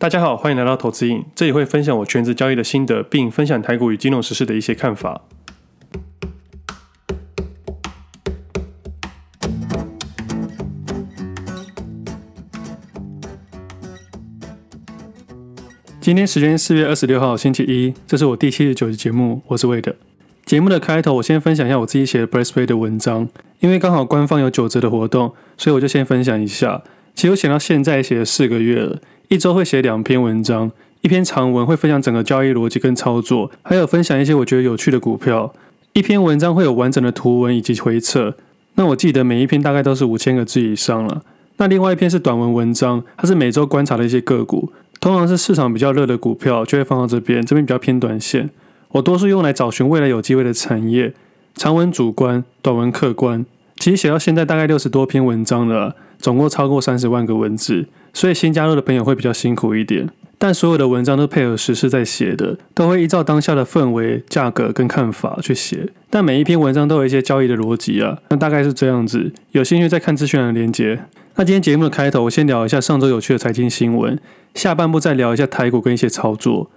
大家好，欢迎来到投资印，这里会分享我全职交易的心得，并分享台股与金融时事的一些看法。今天时间四月二十六号星期一，这是我第七十九集节目，我是魏德。节目的开头，我先分享一下我自己写的 Braceplay 的文章，因为刚好官方有九折的活动，所以我就先分享一下。其实我写到现在写了四个月了。一周会写两篇文章，一篇长文会分享整个交易逻辑跟操作，还有分享一些我觉得有趣的股票。一篇文章会有完整的图文以及回测。那我记得每一篇大概都是五千个字以上了。那另外一篇是短文文章，它是每周观察的一些个股，通常是市场比较热的股票就会放到这边，这边比较偏短线。我多数用来找寻未来有机会的产业。长文主观，短文客观。其实写到现在大概六十多篇文章了，总共超过三十万个文字。所以新加入的朋友会比较辛苦一点，但所有的文章都配合时事在写的，都会依照当下的氛围、价格跟看法去写。但每一篇文章都有一些交易的逻辑啊，那大概是这样子。有兴趣再看资讯的连接。那今天节目的开头，我先聊一下上周有趣的财经新闻，下半部再聊一下台股跟一些操作。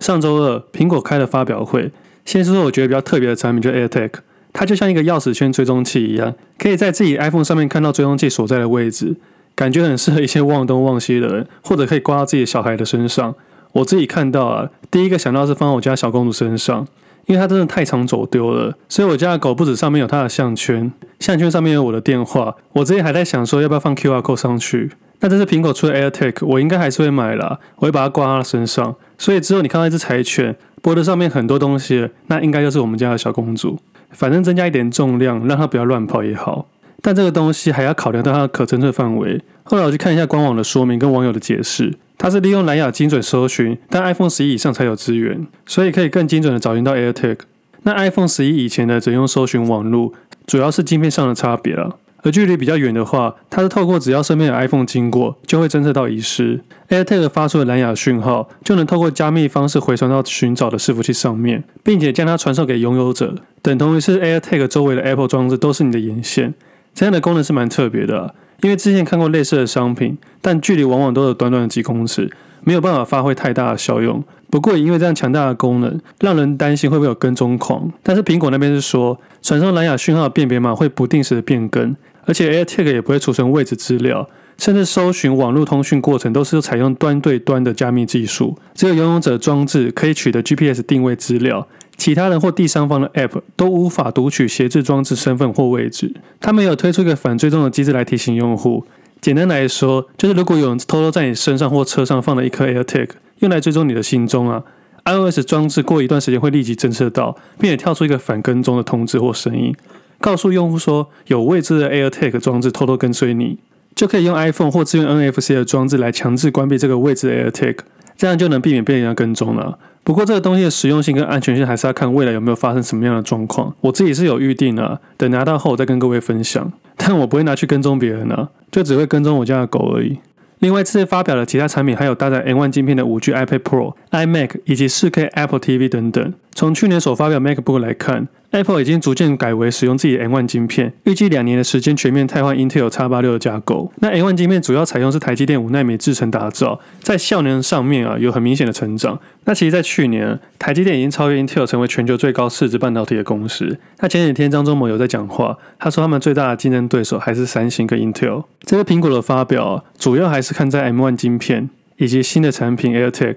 上周二，苹果开了发表会，先说说我觉得比较特别的产品，就 AirTag，它就像一个钥匙圈追踪器一样，可以在自己 iPhone 上面看到追踪器所在的位置。感觉很适合一些忘东忘西的人，或者可以挂到自己小孩的身上。我自己看到啊，第一个想到是放我家小公主身上，因为它真的太常走丢了，所以我家的狗不止上面有它的项圈，项圈上面有我的电话。我之前还在想说要不要放 QR code 上去。那这是苹果出的 AirTag，我应该还是会买啦，我会把它挂它的身上。所以之后你看到一只柴犬，脖子上面很多东西，那应该就是我们家的小公主。反正增加一点重量，让它不要乱跑也好。但这个东西还要考量到它的可侦测范围。后来我去看一下官网的说明跟网友的解释，它是利用蓝牙精准搜寻，但 iPhone 十一以上才有资源，所以可以更精准的找寻到 AirTag。那 iPhone 十一以前的只用搜寻网络，主要是晶片上的差别了。而距离比较远的话，它是透过只要身边有 iPhone 经过，就会侦测到遗失。AirTag 发出的蓝牙讯号，就能透过加密方式回传到寻找的伺服器上面，并且将它传授给拥有者，等同于是 AirTag 周围的 Apple 装置都是你的眼线。这样的功能是蛮特别的，因为之前看过类似的商品，但距离往往都有短短的几公尺，没有办法发挥太大的效用。不过也因为这样强大的功能，让人担心会不会有跟踪狂。但是苹果那边是说，传送蓝牙讯号的辨别码会不定时的变更，而且 AirTag 也不会储存位置资料，甚至搜寻网络通讯过程都是采用端对端的加密技术，只有拥有者装置可以取得 GPS 定位资料。其他人或第三方的 App 都无法读取协作装置身份或位置。他们有推出一个反追踪的机制来提醒用户。简单来说，就是如果有人偷偷在你身上或车上放了一颗 AirTag，用来追踪你的行踪啊，iOS 装置过一段时间会立即侦测到，并且跳出一个反跟踪的通知或声音，告诉用户说有未知的 AirTag 装置偷偷跟随你，就可以用 iPhone 或支援 NFC 的装置来强制关闭这个未知的 AirTag，这样就能避免被人家跟踪了。不过这个东西的实用性跟安全性还是要看未来有没有发生什么样的状况。我自己是有预定的，等拿到后我再跟各位分享。但我不会拿去跟踪别人啊，就只会跟踪我家的狗而已。另外，这次发表的其他产品还有搭载 M1 镜片的 5G iPad Pro、iMac 以及 4K Apple TV 等等。从去年所发表 MacBook 来看。Apple 已经逐渐改为使用自己的 M1 晶片，预计两年的时间全面汰换 Intel X86 的架构。那 M1 晶片主要采用是台积电五奈米制程打造，在效能上面啊有很明显的成长。那其实，在去年，台积电已经超越 Intel 成为全球最高市值半导体的公司。那前几天张忠谋有在讲话，他说他们最大的竞争对手还是三星跟 Intel。这个苹果的发表，主要还是看在 M1 晶片以及新的产品 AirTag。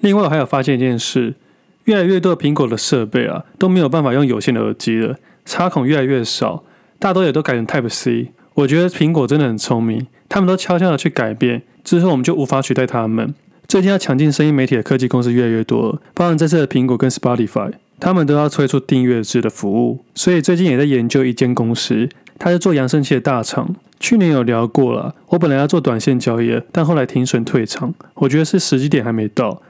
另外，我还有发现一件事。越来越多的苹果的设备啊都没有办法用有线的耳机了，插孔越来越少，大多也都改成 Type C。我觉得苹果真的很聪明，他们都悄悄的去改变，之后我们就无法取代他们。最近要抢进声音媒体的科技公司越来越多了，包含这次的苹果跟 Spotify，他们都要推出订阅制的服务。所以最近也在研究一间公司，它是做扬声器的大厂。去年有聊过了，我本来要做短线交易，但后来停损退场，我觉得是时机点还没到。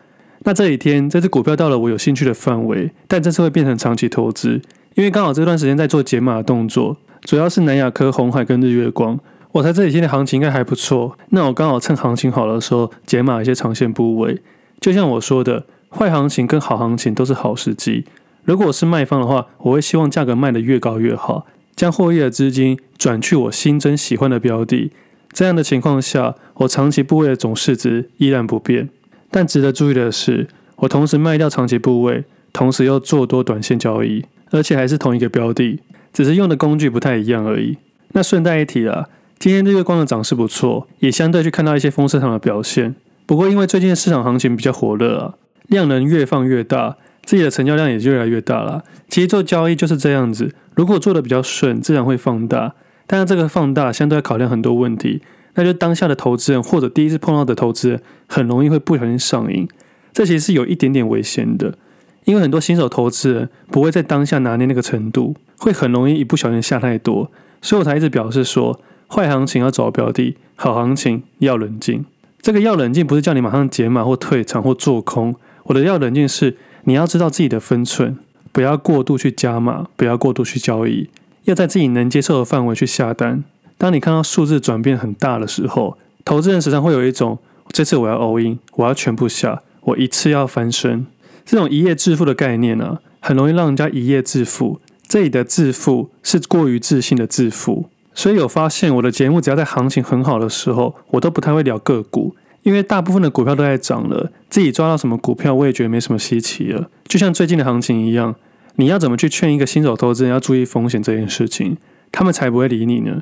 那这几天这只股票到了我有兴趣的范围，但这次会变成长期投资，因为刚好这段时间在做解码的动作，主要是南亚科、红海跟日月光。我猜这几天的行情应该还不错，那我刚好趁行情好的时候解码一些长线部位。就像我说的，坏行情跟好行情都是好时机。如果我是卖方的话，我会希望价格卖得越高越好，将获益的资金转去我新增喜欢的标的。这样的情况下，我长期部位的总市值依然不变。但值得注意的是，我同时卖掉长期部位，同时又做多短线交易，而且还是同一个标的，只是用的工具不太一样而已。那顺带一提啊，今天日月光的涨势不错，也相对去看到一些风车场的表现。不过因为最近市场行情比较火热啊，量能越放越大，自己的成交量也就越来越大了。其实做交易就是这样子，如果做的比较顺，自然会放大。但是这个放大相对要考量很多问题，那就当下的投资人或者第一次碰到的投资人，很容易会不小心上瘾。这其实是有一点点危险的，因为很多新手投资人不会在当下拿捏那个程度，会很容易一不小心下太多。所以我才一直表示说，坏行情要找标的，好行情要冷静。这个要冷静不是叫你马上减码或退场或做空，我的要冷静是你要知道自己的分寸，不要过度去加码，不要过度去交易，要在自己能接受的范围去下单。当你看到数字转变很大的时候，投资人时常会有一种这次我要 all in，我要全部下，我一次要翻身，这种一夜致富的概念呢、啊，很容易让人家一夜致富。这里的致富是过于自信的致富，所以有发现我的节目只要在行情很好的时候，我都不太会聊个股，因为大部分的股票都在涨了，自己抓到什么股票我也觉得没什么稀奇了。就像最近的行情一样，你要怎么去劝一个新手投资人要注意风险这件事情，他们才不会理你呢？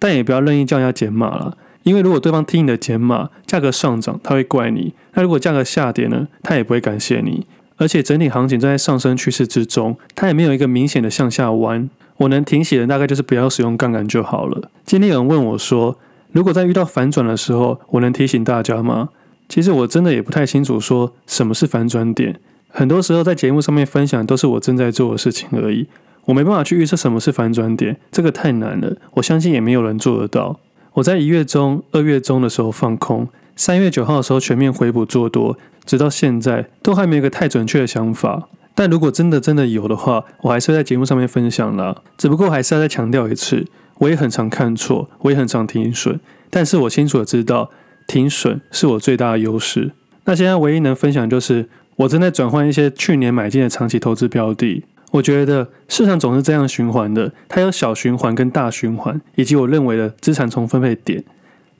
但也不要任意叫人家减码了，因为如果对方听你的减码，价格上涨他会怪你，那如果价格下跌呢，他也不会感谢你。而且整体行情正在上升趋势之中，它也没有一个明显的向下弯。我能停息的大概就是不要使用杠杆就好了。今天有人问我说，如果在遇到反转的时候，我能提醒大家吗？其实我真的也不太清楚说什么是反转点。很多时候在节目上面分享都是我正在做的事情而已，我没办法去预测什么是反转点，这个太难了。我相信也没有人做得到。我在一月中、二月中的时候放空，三月九号的时候全面回补做多。直到现在都还没有一个太准确的想法，但如果真的真的有的话，我还是会在节目上面分享啦。只不过还是要再强调一次，我也很常看错，我也很常停损，但是我清楚的知道停损是我最大的优势。那现在唯一能分享就是我正在转换一些去年买进的长期投资标的。我觉得市场总是这样循环的，它有小循环跟大循环，以及我认为的资产重分配点。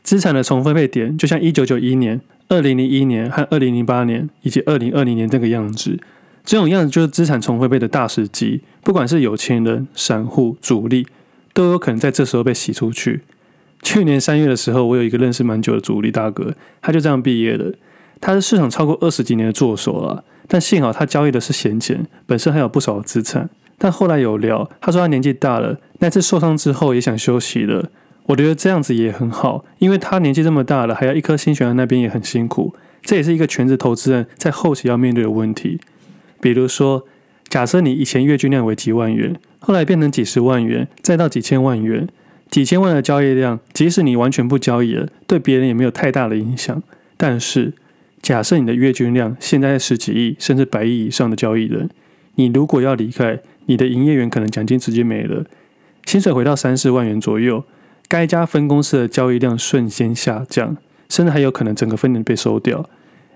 资产的重分配点就像一九九一年。二零零一年和二零零八年以及二零二零年这个样子，这种样子就是资产重分配的大时机。不管是有钱人、散户、主力，都有可能在这时候被洗出去。去年三月的时候，我有一个认识蛮久的主力大哥，他就这样毕业了。他是市场超过二十几年的作手了，但幸好他交易的是闲钱，本身还有不少资产。但后来有聊，他说他年纪大了，那次受伤之后也想休息了。我觉得这样子也很好，因为他年纪这么大了，还要一颗心悬在那边也很辛苦。这也是一个全职投资人在后期要面对的问题。比如说，假设你以前月均量为几万元，后来变成几十万元，再到几千万元，几千万的交易量，即使你完全不交易了，对别人也没有太大的影响。但是，假设你的月均量现在是十几亿甚至百亿以上的交易人，你如果要离开，你的营业员可能奖金直接没了，薪水回到三四万元左右。该家分公司的交易量瞬间下降，甚至还有可能整个分点被收掉。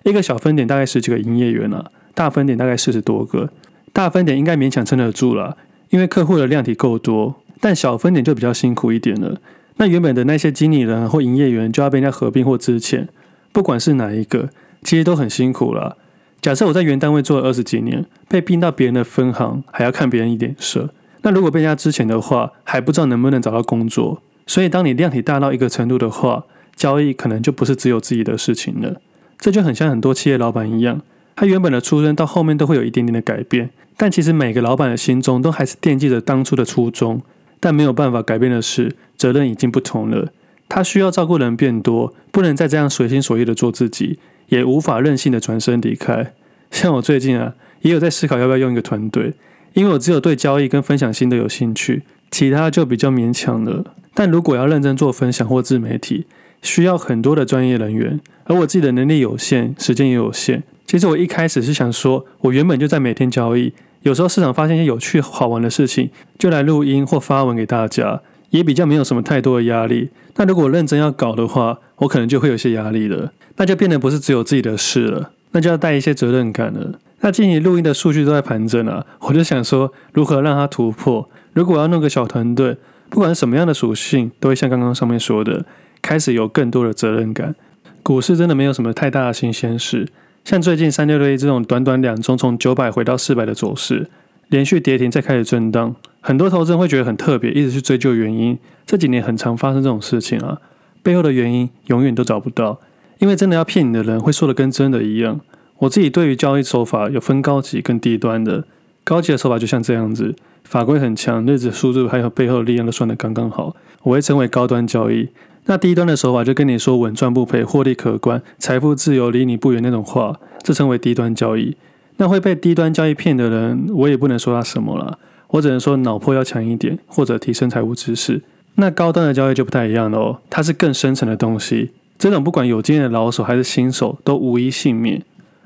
一个小分点大概十几个营业员了，大分点大概四十多个。大分点应该勉强撑得住了，因为客户的量体够多。但小分点就比较辛苦一点了。那原本的那些经理人或营业员就要被人家合并或支遣，不管是哪一个，其实都很辛苦了。假设我在原单位做了二十几年，被并到别人的分行，还要看别人一点色。那如果被人家资遣的话，还不知道能不能找到工作。所以，当你量体大到一个程度的话，交易可能就不是只有自己的事情了。这就很像很多企业老板一样，他原本的出身到后面都会有一点点的改变，但其实每个老板的心中都还是惦记着当初的初衷。但没有办法改变的是，责任已经不同了。他需要照顾人变多，不能再这样随心所欲的做自己，也无法任性的转身离开。像我最近啊，也有在思考要不要用一个团队，因为我只有对交易跟分享心得有兴趣，其他就比较勉强了。但如果要认真做分享或自媒体，需要很多的专业人员，而我自己的能力有限，时间也有限。其实我一开始是想说，我原本就在每天交易，有时候市场发现一些有趣好玩的事情，就来录音或发文给大家，也比较没有什么太多的压力。那如果认真要搞的话，我可能就会有些压力了，那就变得不是只有自己的事了，那就要带一些责任感了。那近期录音的数据都在盘整啊，我就想说，如何让它突破？如果要弄个小团队。不管什么样的属性，都会像刚刚上面说的，开始有更多的责任感。股市真的没有什么太大的新鲜事，像最近三六六一这种短短两周从九百回到四百的走势，连续跌停再开始震荡，很多投资人会觉得很特别，一直去追究原因。这几年很常发生这种事情啊，背后的原因永远都找不到，因为真的要骗你的人会说的跟真的一样。我自己对于交易手法有分高级跟低端的，高级的手法就像这样子，法规很强，日子速度还有背后的力量都算得刚刚好，我会称为高端交易。那低端的手法就跟你说稳赚不赔、获利可观、财富自由离你不远那种话，这称为低端交易。那会被低端交易骗的人，我也不能说他什么了，我只能说脑波要强一点，或者提升财务知识。那高端的交易就不太一样了，它是更深层的东西，这种不管有经验的老手还是新手都无一幸免，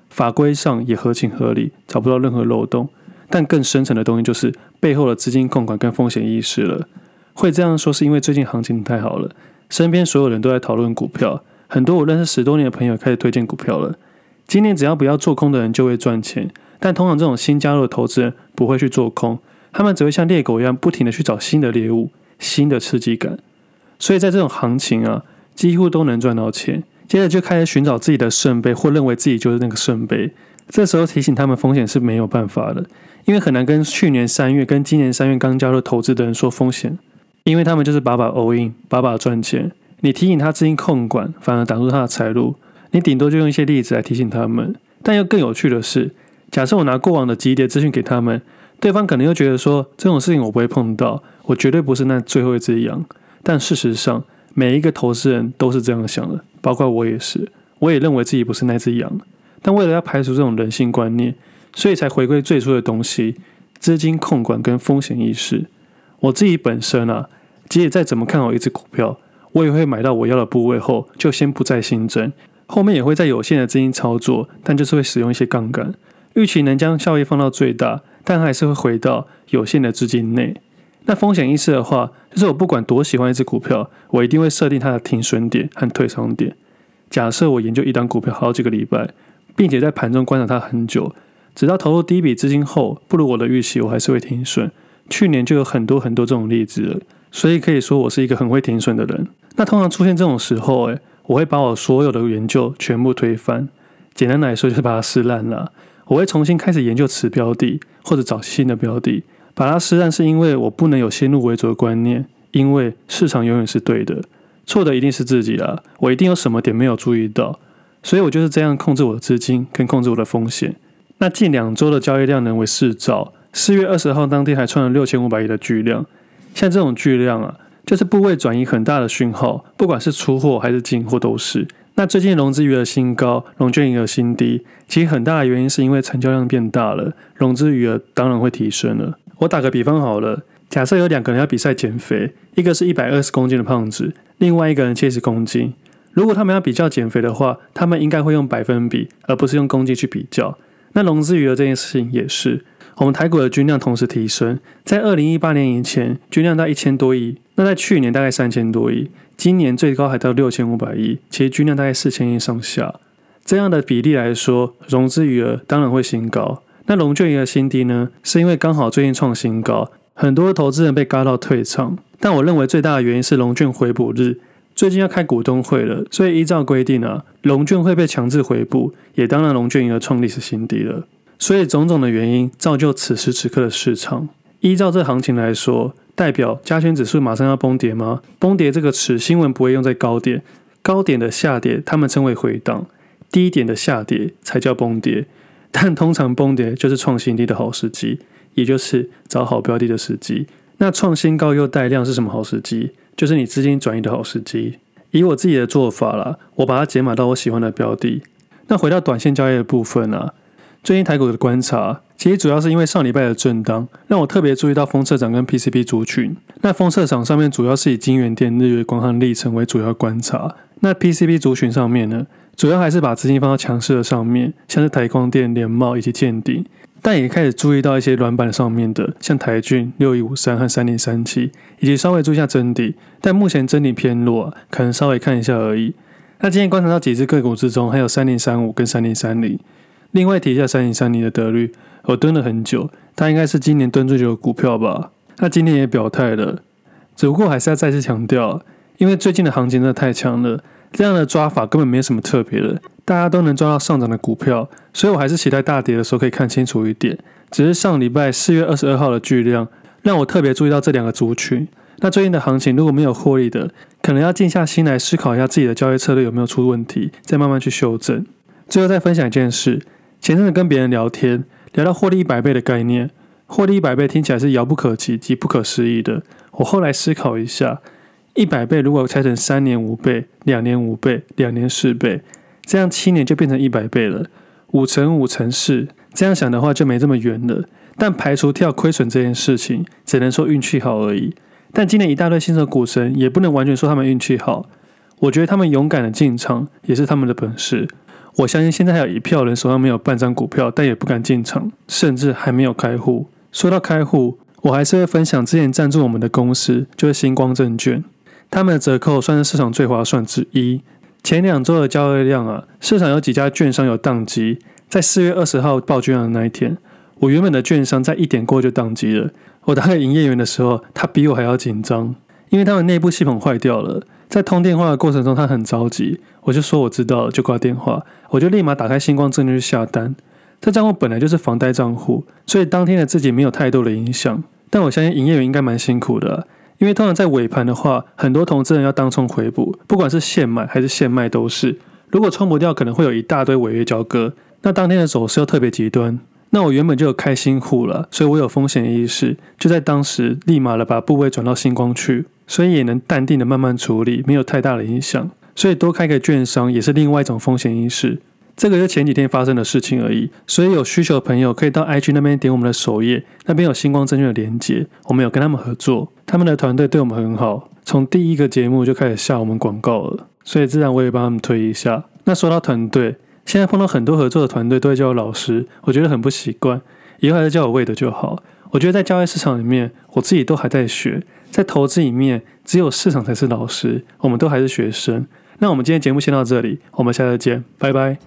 法规上也合情合理，找不到任何漏洞。但更深层的东西就是背后的资金控管跟风险意识了。会这样说是因为最近行情太好了。身边所有人都在讨论股票，很多我认识十多年的朋友开始推荐股票了。今年只要不要做空的人就会赚钱，但通常这种新加入的投资人不会去做空，他们只会像猎狗一样不停地去找新的猎物、新的刺激感。所以在这种行情啊，几乎都能赚到钱。接着就开始寻找自己的圣杯，或认为自己就是那个圣杯。这时候提醒他们风险是没有办法的，因为很难跟去年三月跟今年三月刚加入投资的人说风险。因为他们就是把把 all in，把把赚钱。你提醒他资金控管，反而挡住他的财路。你顶多就用一些例子来提醒他们。但又更有趣的是，假设我拿过往的级别资讯给他们，对方可能又觉得说这种事情我不会碰到，我绝对不是那最后一只羊。但事实上，每一个投资人都是这样想的，包括我也是。我也认为自己不是那只羊。但为了要排除这种人性观念，所以才回归最初的东西：资金控管跟风险意识。我自己本身啊。即使再怎么看好一只股票，我也会买到我要的部位后，就先不再新增。后面也会在有限的资金操作，但就是会使用一些杠杆，预期能将效益放到最大，但还是会回到有限的资金内。那风险意识的话，就是我不管多喜欢一只股票，我一定会设定它的停损点和退场点。假设我研究一档股票好几个礼拜，并且在盘中观察它很久，直到投入第一笔资金后不如我的预期，我还是会停损。去年就有很多很多这种例子了。所以可以说我是一个很会停损的人。那通常出现这种时候，诶，我会把我所有的研究全部推翻。简单来说就是把它撕烂了。我会重新开始研究此标的，或者找新的标的。把它撕烂是因为我不能有先入为主的观念，因为市场永远是对的，错的一定是自己啊。我一定有什么点没有注意到，所以我就是这样控制我的资金，跟控制我的风险。那近两周的交易量能为四兆，四月二十号当天还创了六千五百亿的巨量。像这种巨量啊，就是部位转移很大的讯号，不管是出货还是进货都是。那最近融资余额新高，融券余额新低，其实很大的原因是因为成交量变大了，融资余额当然会提升了。我打个比方好了，假设有两个人要比赛减肥，一个是一百二十公斤的胖子，另外一个人七十公斤。如果他们要比较减肥的话，他们应该会用百分比，而不是用公斤去比较。那融资余额这件事情也是。我们台股的均量同时提升，在二零一八年以前，均量到一千多亿，那在去年大概三千多亿，今年最高还到六千五百亿，其实均量大概四千亿上下。这样的比例来说，融资余额当然会新高。那融券余额新低呢？是因为刚好最近创新高，很多投资人被嘎到退场。但我认为最大的原因是融券回补日，最近要开股东会了，所以依照规定啊，融券会被强制回补，也当然融券余额创历史新低了。所以种种的原因造就此时此刻的市场。依照这行情来说，代表加权指数马上要崩跌吗？崩跌这个词新闻不会用在高点，高点的下跌他们称为回档，低点的下跌才叫崩跌。但通常崩跌就是创新低的好时机，也就是找好标的的时机。那创新高又带量是什么好时机？就是你资金转移的好时机。以我自己的做法啦，我把它解码到我喜欢的标的。那回到短线交易的部分啊。最近台股的观察，其实主要是因为上礼拜的震荡，让我特别注意到封测厂跟 PCB 族群。那封测厂上面主要是以金源电、日月光和力成为主要观察。那 PCB 族群上面呢，主要还是把资金放到强势的上面，像是台光电、联茂以及建鼎。但也开始注意到一些软板上面的，像台郡、六一五三和三零三七，以及稍微注意一下真底。但目前真底偏弱，可能稍微看一下而已。那今天观察到几只个股之中，还有三零三五跟三零三零。另外提一下三零三零的得率，我蹲了很久，它应该是今年蹲最久的股票吧？那今天也表态了，只不过还是要再次强调，因为最近的行情真的太强了，这样的抓法根本没什么特别的，大家都能抓到上涨的股票，所以我还是期待大跌的时候可以看清楚一点。只是上礼拜四月二十二号的巨量，让我特别注意到这两个族群。那最近的行情如果没有获利的，可能要静下心来思考一下自己的交易策略有没有出问题，再慢慢去修正。最后再分享一件事，前阵子跟别人聊天，聊到获利一百倍的概念，获利一百倍听起来是遥不可及及不可思议的。我后来思考一下，一百倍如果拆成三年五倍、两年五倍、两年四倍，这样七年就变成一百倍了。五乘五乘四，这样想的话就没这么远了。但排除跳亏损这件事情，只能说运气好而已。但今年一大堆新手股神，也不能完全说他们运气好。我觉得他们勇敢的进场，也是他们的本事。我相信现在还有一票人手上没有半张股票，但也不敢进场，甚至还没有开户。说到开户，我还是会分享之前赞助我们的公司，就是星光证券。他们的折扣算是市场最划算之一。前两周的交易量啊，市场有几家券商有宕机，在四月二十号报券的那一天，我原本的券商在一点过就宕机了。我打给营业员的时候，他比我还要紧张，因为他们内部系统坏掉了。在通电话的过程中，他很着急，我就说我知道了，就挂电话。我就立马打开星光证券去下单。这账户本来就是房贷账户，所以当天的自己没有太多的影响。但我相信营业员应该蛮辛苦的，因为通常在尾盘的话，很多投资人要当冲回补，不管是现买还是现卖都是。如果冲不掉，可能会有一大堆违约交割。那当天的走势又特别极端。那我原本就有开新户了，所以我有风险意识，就在当时立马的把部位转到新光去，所以也能淡定的慢慢处理，没有太大的影响。所以多开个券商也是另外一种风险意识。这个是前几天发生的事情而已，所以有需求的朋友可以到 IG 那边点我们的首页，那边有星光证券的连接，我们有跟他们合作，他们的团队对我们很好，从第一个节目就开始下我们广告了，所以自然我也帮他们推一下。那说到团队。现在碰到很多合作的团队都会叫我老师，我觉得很不习惯。以后还是叫我魏的就好。我觉得在交易市场里面，我自己都还在学。在投资里面，只有市场才是老师，我们都还是学生。那我们今天节目先到这里，我们下次见，拜拜。